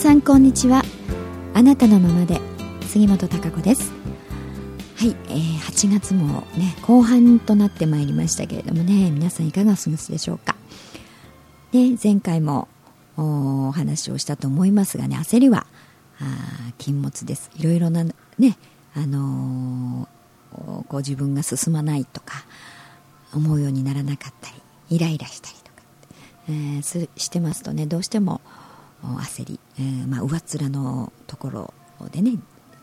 さんこんにちは。あなたのままで杉本孝子です。はい、えー、8月もね後半となってまいりましたけれどもね皆さんいかがお過ごしでしょうか。ね前回もお話をしたと思いますがね焦りはあ禁物です。いろいろなねあのー、こ自分が進まないとか思うようにならなかったりイライラしたりとか、えー、してますとねどうしても焦り、えー、まあ、上っ面のところでね、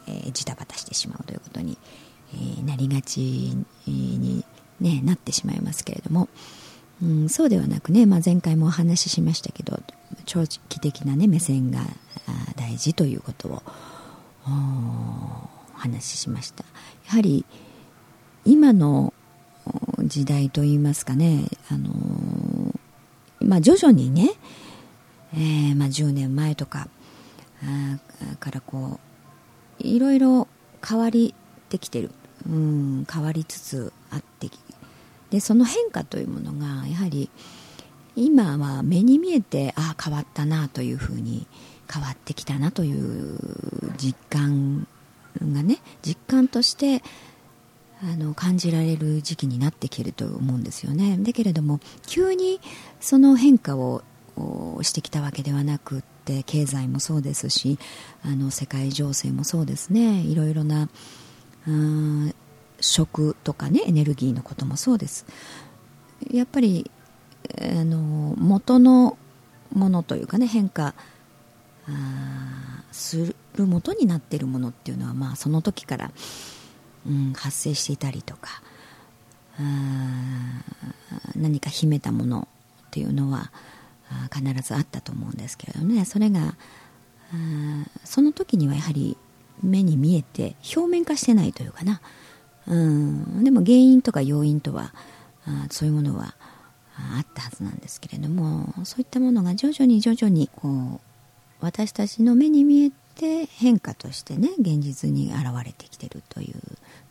えー、ジタバタしてしまうということに、えー、なりがちに、ね、なってしまいますけれども、うん、そうではなくね、まあ、前回もお話ししましたけど長期的な、ね、目線が大事ということをお話ししました。やはり今の時代といいますかね、あのまあ、徐々にね、えー、まあ、10年前とかからこういろいろ変わりてきてる、うん、変わりつつあってでその変化というものがやはり今は目に見えてああ変わったなというふうに変わってきたなという実感がね実感としてあの感じられる時期になってきてると思うんですよね。だけれども急にその変化をしてきたわけではなくって経済もそうですしあの世界情勢もそうですね。いろいろな食とかねエネルギーのこともそうです。やっぱりあの元のものというかね変化する元になっているものっていうのは、まあ、その時から、うん、発生していたりとか何か秘めたものっていうのは必ずあったと思うんですけれどね。それがその時にはやはり目に見えて表面化してないというかな。うん。でも原因とか要因とはそういうものはあったはずなんですけれどもそういったものが徐々に徐々にこう私たちの目に見えて変化としてね現実に現れてきてるとい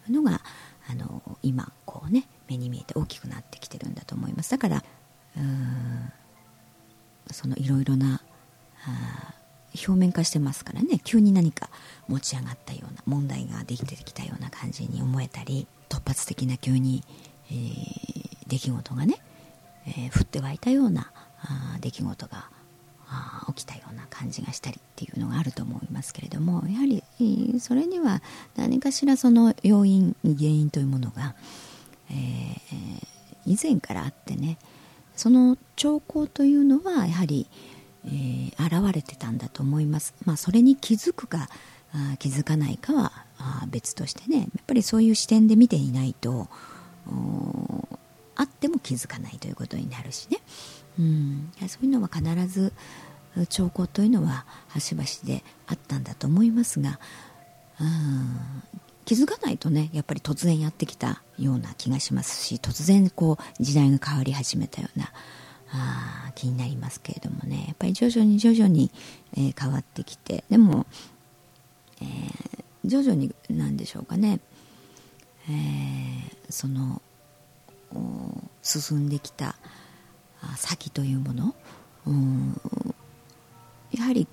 うのがあの今こうね目に見えて大きくなってきてるんだと思います。だからうんそのいろいろな表面化してますからね。急に何か持ち上がったような問題ができてきたような感じに思えたり突発的な急に、えー、出来事がね、えー、降って湧いたようなあ出来事が起きたような感じがしたりっていうのがあると思いますけれどもやはりそれには何かしらその要因原因というものが、えー、以前からあってねその兆候というのはやはり、えー、現れてたんだと思います、まあ、それに気づくかあ気づかないかはあ別としてね。やっぱりそういう視点で見ていないとあっても気づかないということになるしね、うん、そういうのは必ず兆候というのは端々であったんだと思いますが、うん、気づかないとねやっぱり突然やってきたような気がしますし突然こう時代が変わり始めたようなあ気になりますけれどもね。やっぱり徐々に徐々に、えー、変わってきてでも、えー、徐々になんでしょうかね、えー、その進んできた先というもの、うん、やはり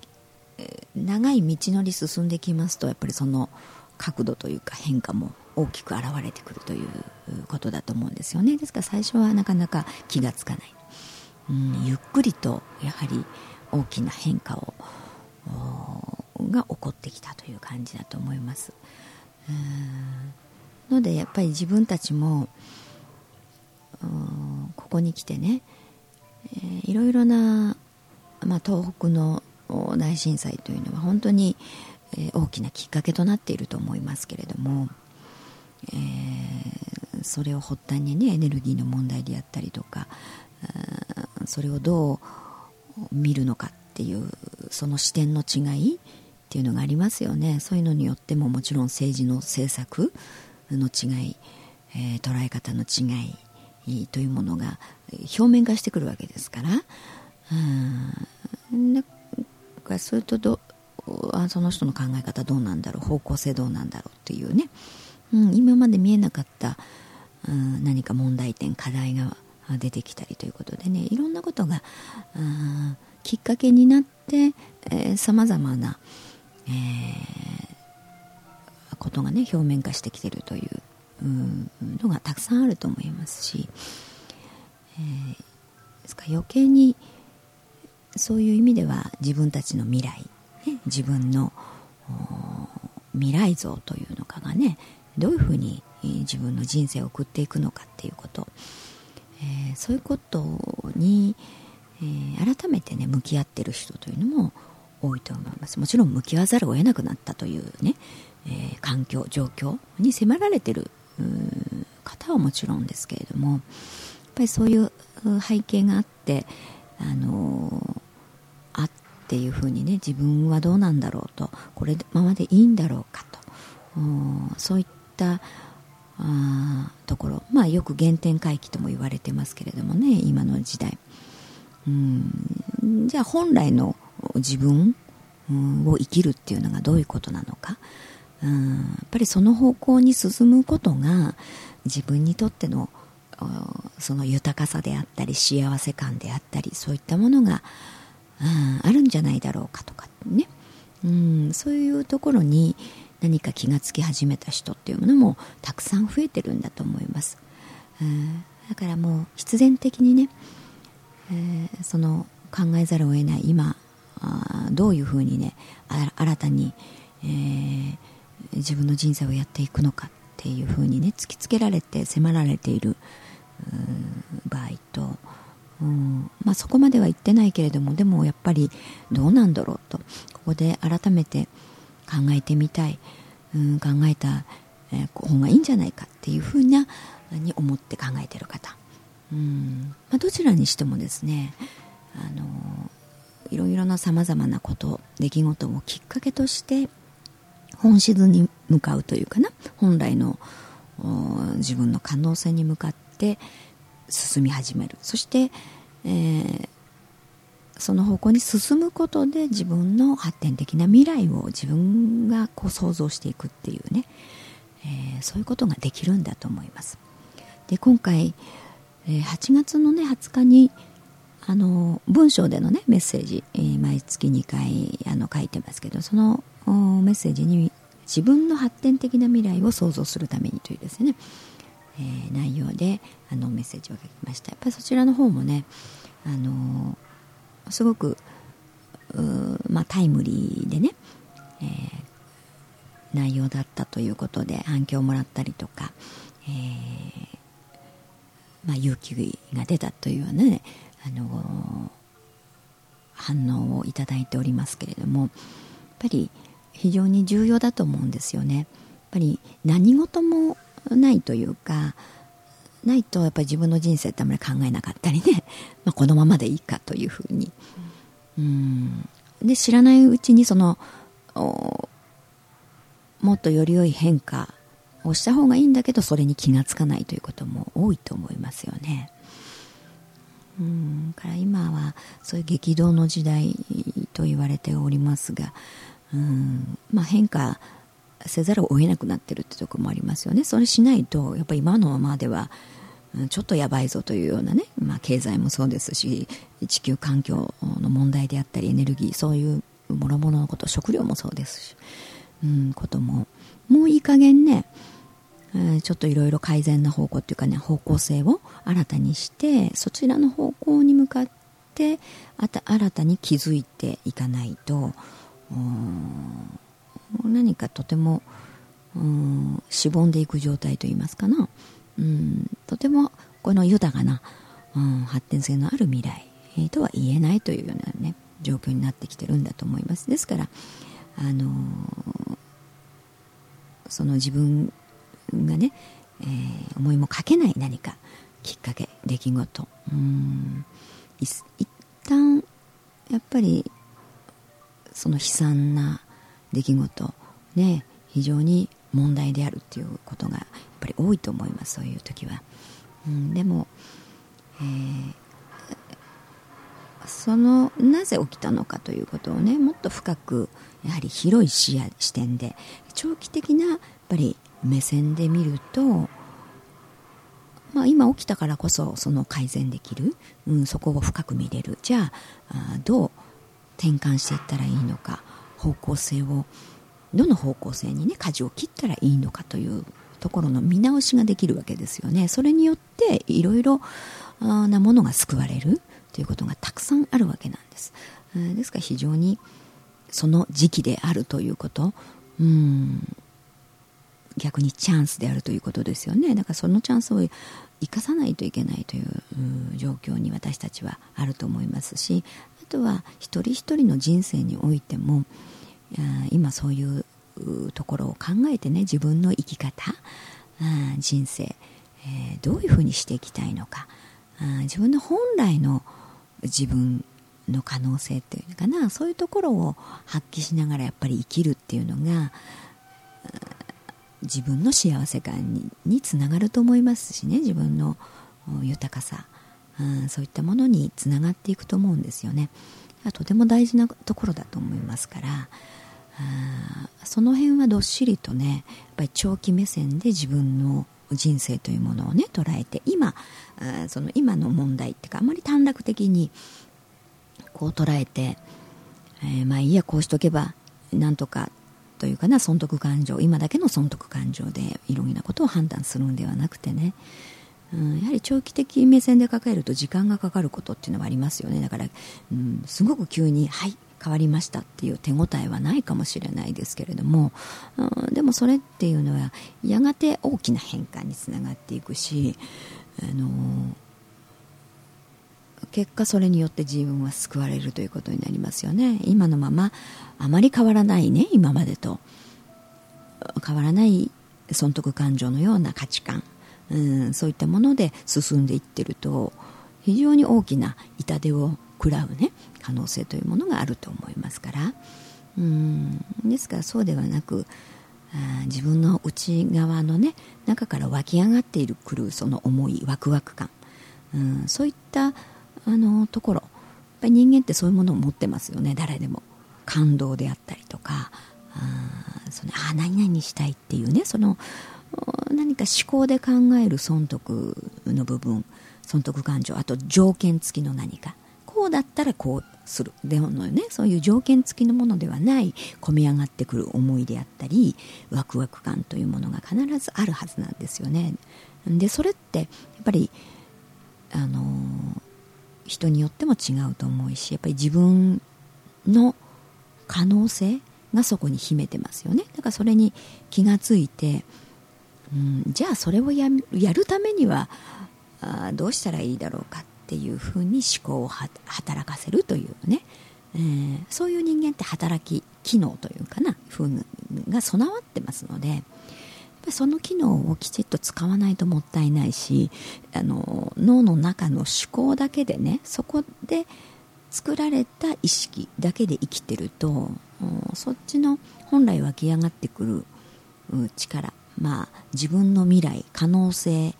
長い道のり進んできますとやっぱりその角度というか変化も大きく現れてくるということだと思うんですよね。ですから最初はなかなか気がつかない、うん、ゆっくりとやはり大きな変化をが起こってきたという感じだと思います。のでやっぱり自分たちもここに来てね、えー、いろいろな、まあ、東北の大震災というのは本当に、えー、大きなきっかけとなっていると思いますけれども、えー、それを発端にねエネルギーの問題であったりとかそれをどう見るのかっていうその視点の違いっていうのがありますよね。そういうのによってももちろん政治の政策の違い、えー、捉え方の違いというものが表面化してくるわけですからうんだからそれとどあその人の考え方どうなんだろう方向性どうなんだろうっていうね、うん、今まで見えなかった、うん、何か問題点課題が出てきたりということでね。いろんなことが、うん、きっかけになってさまざまな、えー、ことがね表面化してきてるといううんのがたくさんあると思いますし、えー、ですから余計にそういう意味では自分たちの未来、ね、自分の未来像というのかがねどういうふうに自分の人生を送っていくのかっていうこと、えー、そういうことに、えー、改めてね向き合ってる人というのも多いと思います。もちろん向き合わざるを得なくなったというね、えー、環境状況に迫られてる方はもちろんですけれどもやっぱりそういう背景があってあのあっっていうふうにね自分はどうなんだろうとこれままでいいんだろうかと。そういったあところ、まあ、よく原点回帰とも言われてますけれどもね今の時代。うんじゃあ本来の自分を生きるっていうのがどういうことなのか。うんやっぱりその方向に進むことが自分にとってのその豊かさであったり幸せ感であったりそういったものが、あるんじゃないだろうかとかね、うん、そういうところに何か気がつき始めた人っていうものもたくさん増えてるんだと思います、うん、だからもう必然的にね、えー、その考えざるを得ない今あどういうふうにね新たに、えー、自分の人生をやっていくのかっていうふうにね突きつけられて迫られている場合と、うん。まあ、そこまでは言ってないけれどもでもやっぱりどうなんだろうと。ここで改めて考えてみたい、うん、考えた、方がいいんじゃないかっていうふうなに思って考えてる方、うん。まあ、どちらにしてもですねあのいろいろなさまざまなこと出来事をきっかけとして本質に向かうというかな。本来の自分の可能性に向かって進み始める。そして、えー、その方向に進むことで自分の発展的な未来を自分がこう想像していくっていうね、えー、そういうことができるんだと思います。で今回、え、8月のね20日にあの文章でのねメッセージ、えー、毎月2回あの書いてますけどそのメッセージに自分の発展的な未来を想像するためにというですね、えー、内容であのメッセージを書きましたやっぱりそちらの方もねあのすごくまあ、タイムリーでね、えー、内容だったということで反響をもらったりとか、えー、まあ、勇気が出たというようなね、あの反応をいただいておりますけれどもやっぱり非常に重要だと思うんですよね。やっぱり何事もないというかないとやっぱり自分の人生ってあんまり考えなかったりね、まあ、このままでいいかというふうに、うん、で知らないうちにそのもっとより良い変化をした方がいいんだけどそれに気がつかないということも多いと思いますよね。うん。から今はそういう激動の時代と言われておりますがうん。まあ、変化せざるを得なくなってるってとこもありますよね。それしないとやっぱり今のままではちょっとやばいぞというようなね、まあ、経済もそうですし地球環境の問題であったりエネルギーそういうもろもろのこと食料もそうですし、うん、ことも。もういい加減ね、ちょっといろいろ改善な方向っていうかね方向性を新たにしてそちらの方向に向かってあた新たに気づいていかないとうん何かとてもうんしぼんでいく状態といいますかな、うん、とてもこの豊かな、うん、発展性のある未来、えー、とは言えないというようなね状況になってきてるんだと思います。ですからあのー、その自分がね、えー、思いもかけない何かきっかけ出来事。うん一旦やっぱりその悲惨な出来事ね非常に問題であるっていうことがやっぱり多いと思いますそういう時は、うん、でも、えー、そのなぜ起きたのかということをねもっと深くやはり広い視野視点で長期的なやっぱり目線で見るとまあ、今起きたからこそその改善できる、うん、そこを深く見れる。じゃああどう転換していったらいいのか。方向性をどの方向性にね舵を切ったらいいのかというところの見直しができるわけですよね。それによっていろいろなものが救われるということがたくさんあるわけなんです。ですから非常にその時期であるということうん逆にチャンスであるということですよね。だからそのチャンスを生かさないといけないという状況に私たちはあると思いますしあとは一人一人の人生においても今そういうところを考えてね自分の生き方人生、どういうふうにしていきたいのか自分の本来の自分の可能性っていうのかなそういうところを発揮しながらやっぱり生きるっていうのが自分の幸せ感につながると思いますしね自分の豊かさ、うん、そういったものにつながっていくと思うんですよね。とても大事なところだと思いますからその辺はどっしりとねやっぱり長期目線で自分の人生というものをね捉えて今その今の問題っていうかあまり短絡的にこう捉えて、えー、まあいいやこうしとけばなんとかというかな損得感情今だけの損得感情でいろんなことを判断するんではなくてね、うん、やはり長期的目線で考えると時間がかかることっていうのはありますよね。だから、うん、すごく急にはい変わりましたっていう手応えはないかもしれないですけれども、うん、でもそれっていうのはやがて大きな変化につながっていくし、あの結果それによって自分は救われるということになりますよね。今のままあまり変わらないね今までと。変わらない損得感情のような価値観、うん、そういったもので進んでいってると非常に大きな痛手を食らうね。可能性というものがあると思いますから。うん。ですからそうではなくあ自分の内側のね中から湧き上がっているくるその思いワクワク感、うん、そういったあのところ。やっぱり人間ってそういうものを持ってますよね。誰でも。感動であったりとか。あそのあ何々したいっていうね。その何か思考で考える損得の部分。損得感情。あと条件付きの何か。こうだったらこうする。でもねそういう条件付きのものではない込み上がってくる思いであったりワクワク感というものが必ずあるはずなんですよね。でそれってやっぱりあの人によっても違うと思うしやっぱり自分の可能性がそこに秘めてますよね。だからそれに気がついて、うん、じゃあそれをややるためにはあどうしたらいいだろうかっていうふうに思考を働かせるというね、えー、そういう人間って働き機能というかなふうが備わってますのでその機能をきちっと使わないともったいないしあの脳の中の思考だけでねそこで作られた意識だけで生きてるとそっちの本来湧き上がってくる力まあ自分の未来可能性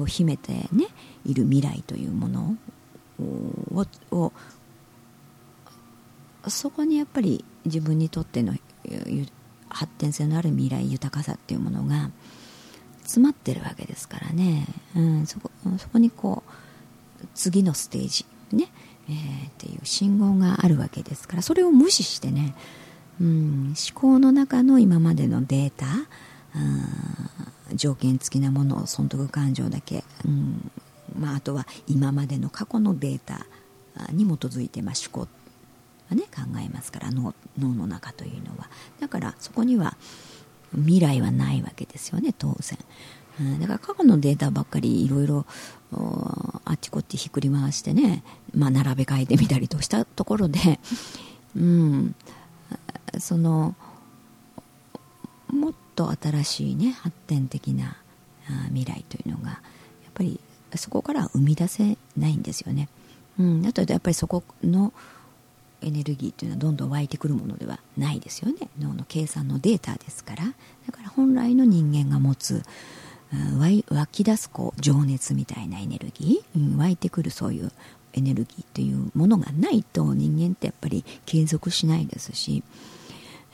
を秘めてねいる未来というものををそこにやっぱり自分にとっての発展性のある未来豊かさっていうものが詰まってるわけですからね、うん、そこそこにこう次のステージね、えー、っていう信号があるわけですからそれを無視してね、うん、思考の中の今までのデータ、条件付きなものを損得感情だけ、うん。まあ、あとは今までの過去のデータに基づいて、まあ、思考はね考えますから脳脳の中というのは。だからそこには未来はないわけですよね当然、うん、だから過去のデータばっかりいろいろあっちこっちひっくり回してね、まあ、並べ替えてみたりとしたところで、うん、そのもっと新しいね発展的な未来というのがやっぱりそこから生み出せないんですよね。うん、だとやっぱりそこのエネルギーというのはどんどん湧いてくるものではないですよね。脳の計算のデータですから。だから本来の人間が持つ、うん、湧き出すこう情熱みたいなエネルギー、うん、湧いてくるそういうエネルギーというものがないと人間ってやっぱり継続しないですし、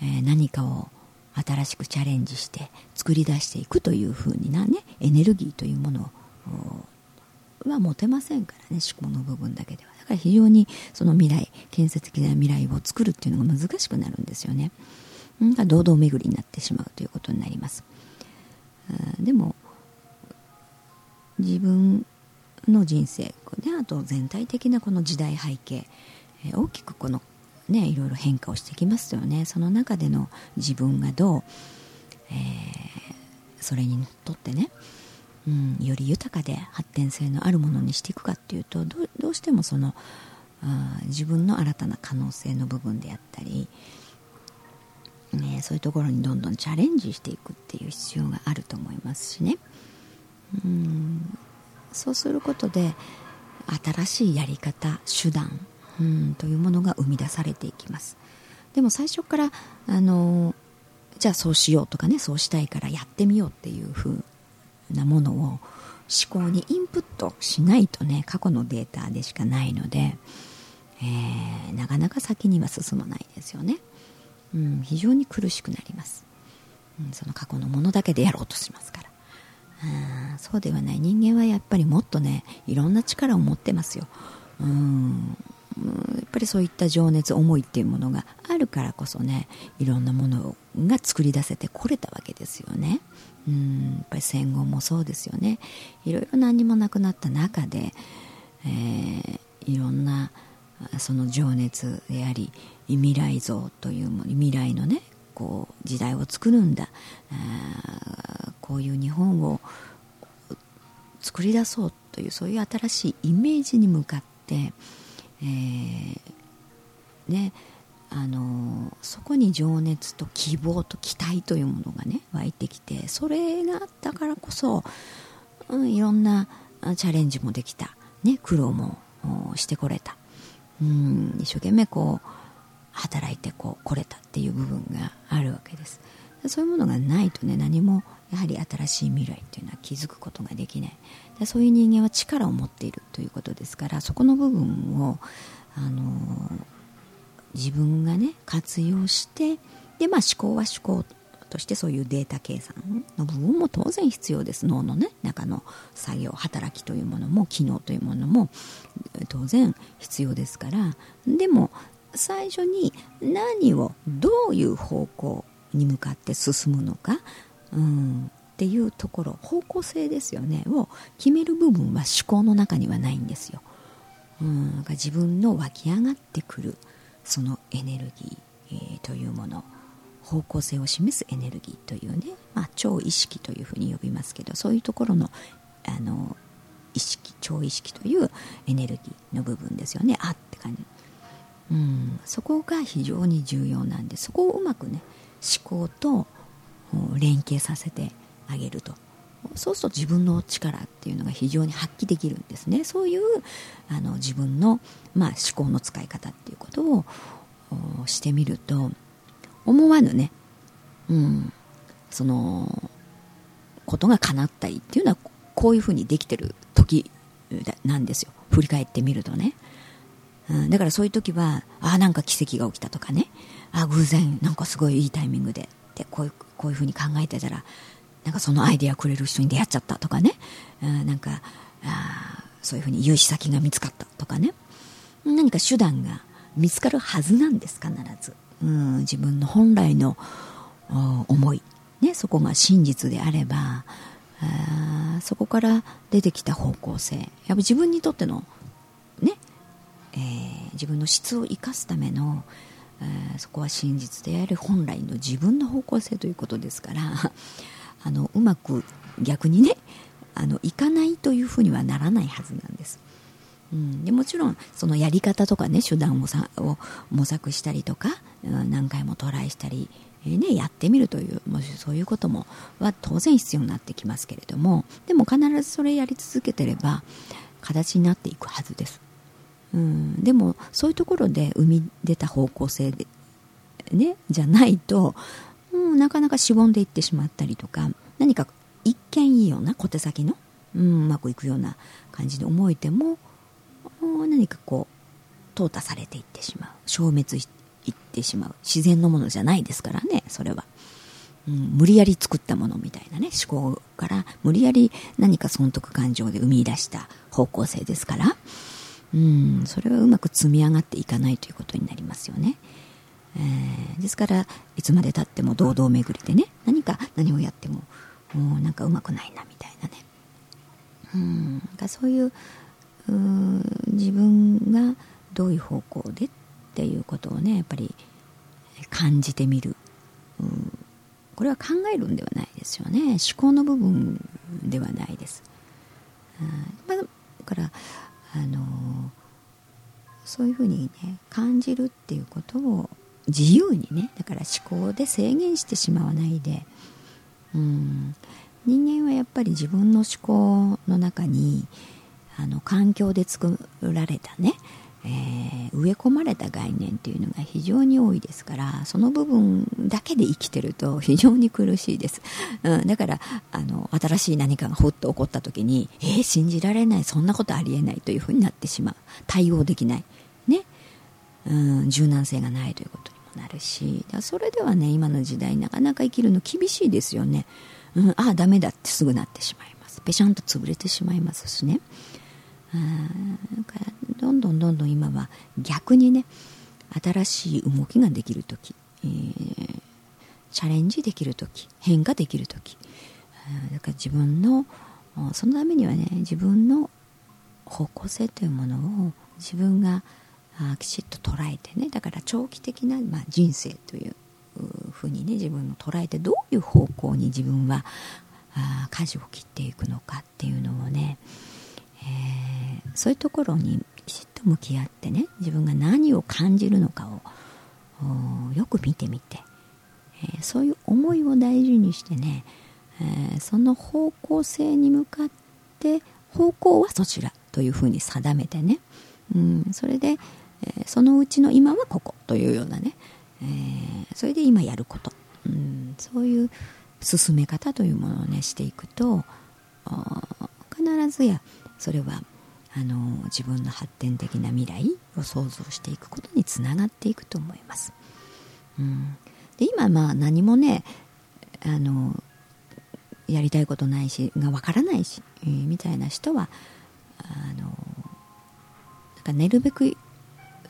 えー、何かを新しくチャレンジして作り出していくというふうになねエネルギーというものは持てませんからね思考の部分だけでは。だから非常にその未来建設的な未来を作るっていうのが難しくなるんですよね。だ堂々巡りになってしまうということになります。でも自分の人生であと全体的なこの時代背景大きくこのねいろいろ変化をしてきますよね。その中での自分がどう、えー、それにのっとってねうん、より豊かで発展性のあるものにしていくかっていうとどうしてもそのあ自分の新たな可能性の部分であったり、ね、そういうところにどんどんチャレンジしていくっていう必要があると思いますしね。うんそうすることで新しいやり方手段うんというものが生み出されていきます。でも最初からあのじゃあそうしようとかねそうしたいからやってみようっていうふうなものを思考にインプットしないとね過去のデータでしかないので、えー、なかなか先には進まないですよね、うん、非常に苦しくなります、うん、その過去のものだけでやろうとしますから。うんそうではない。人間はやっぱりもっとねいろんな力を持ってますよ。うん。やっぱりそういった情熱思いっていうものがあるからこそねいろんなものが作り出せてこれたわけですよね。うんやっぱり戦後もそうですよね。いろいろ何もなくなった中で、えー、いろんなその情熱であり未来像というもの未来のねこう時代を作るんだ。こういう日本を作り出そうというそういう新しいイメージに向かって、えー、ねあのそこに情熱と希望と期待というものがね湧いてきてそれがあったからこそ、うん、いろんなチャレンジもできた、ね、苦労もしてこれた、うん、一生懸命こう働いてこう来れたっていう部分があるわけです。そういうものがないとね何もやはり新しい未来っていうのは気づくことができない。そういう人間は力を持っているということですからそこの部分をあの自分がね活用してで、まあ、思考は思考としてそういうデータ計算の部分も当然必要です。脳のね中の作業働きというものも機能というものも当然必要ですから。でも最初に何をどういう方向に向かって進むのか、うん、っていうところ方向性ですよね。を決める部分は思考の中にはないんですよ。うん、自分の湧き上がってくるそのエネルギー、えー、というもの方向性を示すエネルギーというね、まあ、超意識というふうに呼びますけどそういうところのあの意識超意識というエネルギーの部分ですよね。あって感じ、うん、そこが非常に重要なんでそこをうまくね思考と連携させてあげると。そうすると自分の力っていうのが非常に発揮できるんですね。そういうあの自分の、まあ、思考の使い方っていうことをしてみると思わぬね、うん、そのことが叶ったりっていうのはこういうふうにできてる時なんですよ。振り返ってみるとね、うん、だからそういう時はああなんか奇跡が起きたとかね。ああ偶然なんかすごいいいタイミングででこういうこういうふうに考えてたらなんかそのアイディアくれる人に出会っちゃったとかね、うん、なんかあそういうふうに融資先が見つかったとかね。何か手段が見つかるはずなんです必ず、うん、自分の本来の思い、ね、そこが真実であればあそこから出てきた方向性。やっぱ自分にとってのね、えー、自分の質を生かすための、そこは真実である本来の自分の方向性ということですから。あのうまく逆にねあのいかないというふうにはならないはずなんです。うん、でもちろんそのやり方とかね手段をさを模索したりとか、うん、何回もトライしたり、えー、ね、やってみるというもしそういうこともは当然必要になってきますけれどもでも必ずそれやり続けてれば形になっていくはずです、うん、でもそういうところで生み出た方向性で、ね、じゃないとうん、なかなかしぼんでいってしまったりとか何か一見いいような小手先の、うん、うまくいくような感じで思えても何かこう淘汰されていってしまう消滅いってしまう自然のものじゃないですからねそれは、うん、無理やり作ったものみたいなね思考から無理やり何か損得感情で生み出した方向性ですから、うん、それはうまく積み上がっていかないということになりますよね。えー、ですからいつまでたっても堂々巡りでね何か何をやってももうなんかうまくないなみたいなね。うんそういう自分がどういう方向でっていうことをねやっぱり感じてみる、う、これは考えるんではないですよね。思考の部分ではないです、まあ、だからあのそういうふうにね感じるっていうことを自由にねだから思考で制限してしまわないで、うん、人間はやっぱり自分の思考の中にあの環境で作られたね、えー、植え込まれた概念っていうのが非常に多いですからその部分だけで生きてると非常に苦しいです、うん、だからあの新しい何かがほっと起こった時にえー、信じられないそんなことありえないというふうになってしまう。対応できない。ね、うん、柔軟性がないということ。なるしそれではね今の時代なかなか生きるの厳しいですよね、うん、ああダメだってすぐなってしまいます。ぺしゃんと潰れてしまいますしね。だからどんどんどんどん今は逆にね新しい動きができる時、えー、チャレンジできる時変化できる時だから自分のそのためにはね自分の方向性というものを自分があきちっと捉えてね。だから長期的な、まあ、人生というふうにね自分を捉えてどういう方向に自分はあ舵を切っていくのかっていうのをね、えー、そういうところにきちっと向き合ってね自分が何を感じるのかをよく見てみて、えー、そういう思いを大事にしてね、えー、その方向性に向かって方向はそちらというふうに定めてね、うん、それで、えそのうちの今はここというようなね、えそれで今やること、うん、そういう進め方というものをねしていくと必ずやそれはあの自分の発展的な未来を想像していくことにつながっていくと思います。うん、で今まあ何もねあのやりたいことないしがわからないし、えー、みたいな人はあのなんかなるべく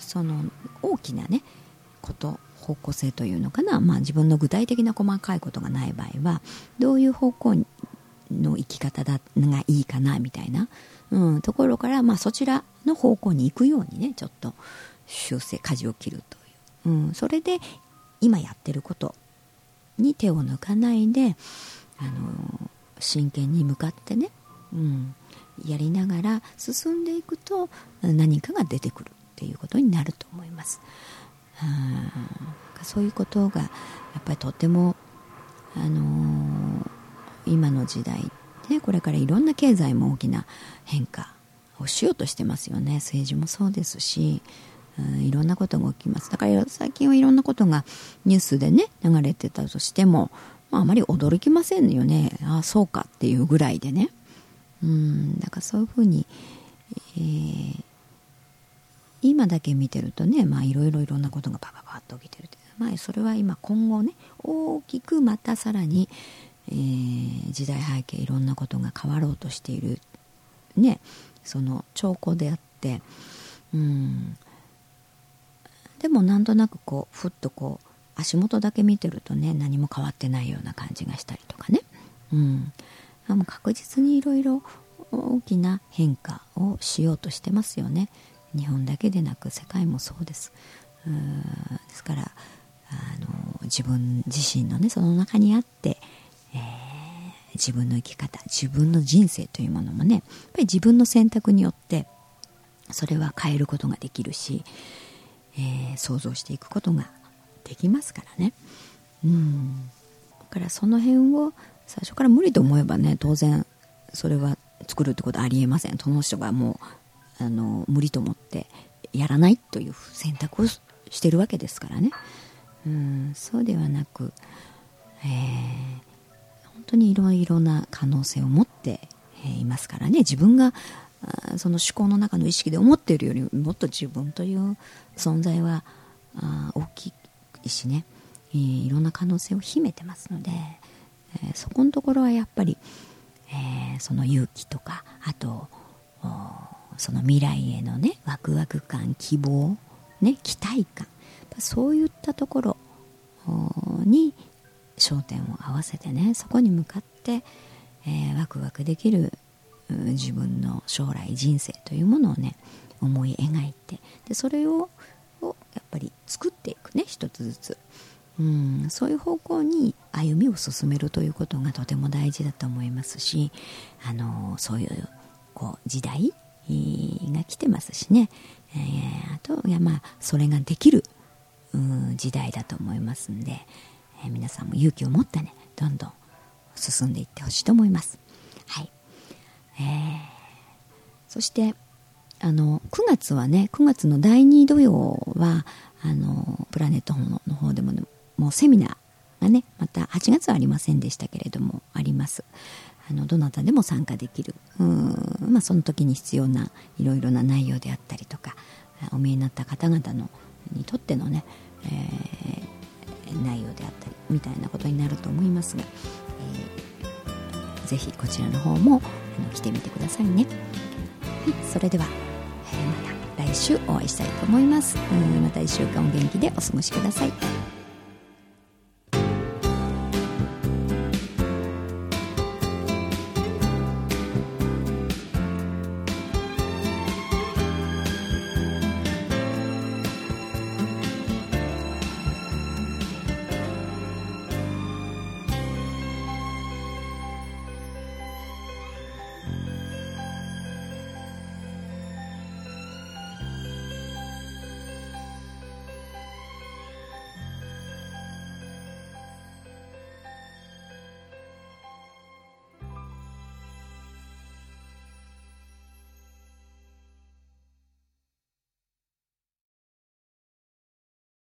その大きなねこと方向性というのかな、まあ、自分の具体的な細かいことがない場合はどういう方向の生き方だがいいかなみたいな、うん、ところから、まあ、そちらの方向に行くようにねちょっと修正舵を切るという、うん、それで今やってることに手を抜かないで、あの真剣に向かってね、うん、やりながら進んでいくと何かが出てくる。っていうことになると思います。そういうことがやっぱりとても、あのー、今の時代、ね、これからいろんな経済も大きな変化をしようとしてますよね。政治もそうですし、うん、いろんなことが起きます。だから最近はいろんなことがニュースでね流れてたとしても、まあ、あまり驚きませんよね。ああそうかっていうぐらいでね。うん。だからそういうふうに、えー、今だけ見てるとねまあいろいろいろんなことがパパパッと起きてるまあそれは今今後ね大きくまたさらに、えー、時代背景いろんなことが変わろうとしているね。その兆候であって。うん。でもなんとなくこうふっとこう足元だけ見てるとね何も変わってないような感じがしたりとかね、うん、もう確実にいろいろ大きな変化をしようとしてますよね。日本だけでなく世界もそうです。ですからあの自分自身のねその中にあって、えー、自分の生き方自分の人生というものもねやっぱり自分の選択によってそれは変えることができるし、えー、想像していくことができますからね。うん。だからその辺を最初から無理と思えばね当然それは作るってことはありえません。その人がもうあの無理と思ってやらないという選択をしてるわけですからね。うんそうではなく、えー、本当にいろいろな可能性を持って、えー、いますからね。自分がその思考の中の意識で思っているよりもっと自分という存在はあ大きいしね、えー、いろんな可能性を秘めてますので、えー、そこのところはやっぱり、えー、その勇気とかあとその未来へのねワクワク感希望、ね、期待感そういったところに焦点を合わせてねそこに向かって、えー、ワクワクできる自分の将来人生というものをね思い描いてでそれををやっぱり作っていくね一つずつ。うんそういう方向に歩みを進めるということがとても大事だと思いますしあのそういうこう時代が来てますしね、えー、あといやまあそれができる時代だと思いますんで、えー、皆さんも勇気を持ってねどんどん進んでいってほしいと思います。はい。えー、そしてあの9月はね9月の第2土曜はあのプラネットの方でも、ね、もうセミナーがねまた8月はありませんでしたけれどもあります。あのどなたでも参加できるうん、まあ、その時に必要ないろいろな内容であったりとかお見えになった方々のにとってのね、えー、内容であったりみたいなことになると思いますが、えー、ぜひこちらの方もあの来てみてくださいね。はい、それでは、えー、また来週お会いしたいと思います。うんまた1週間お元気でお過ごしください。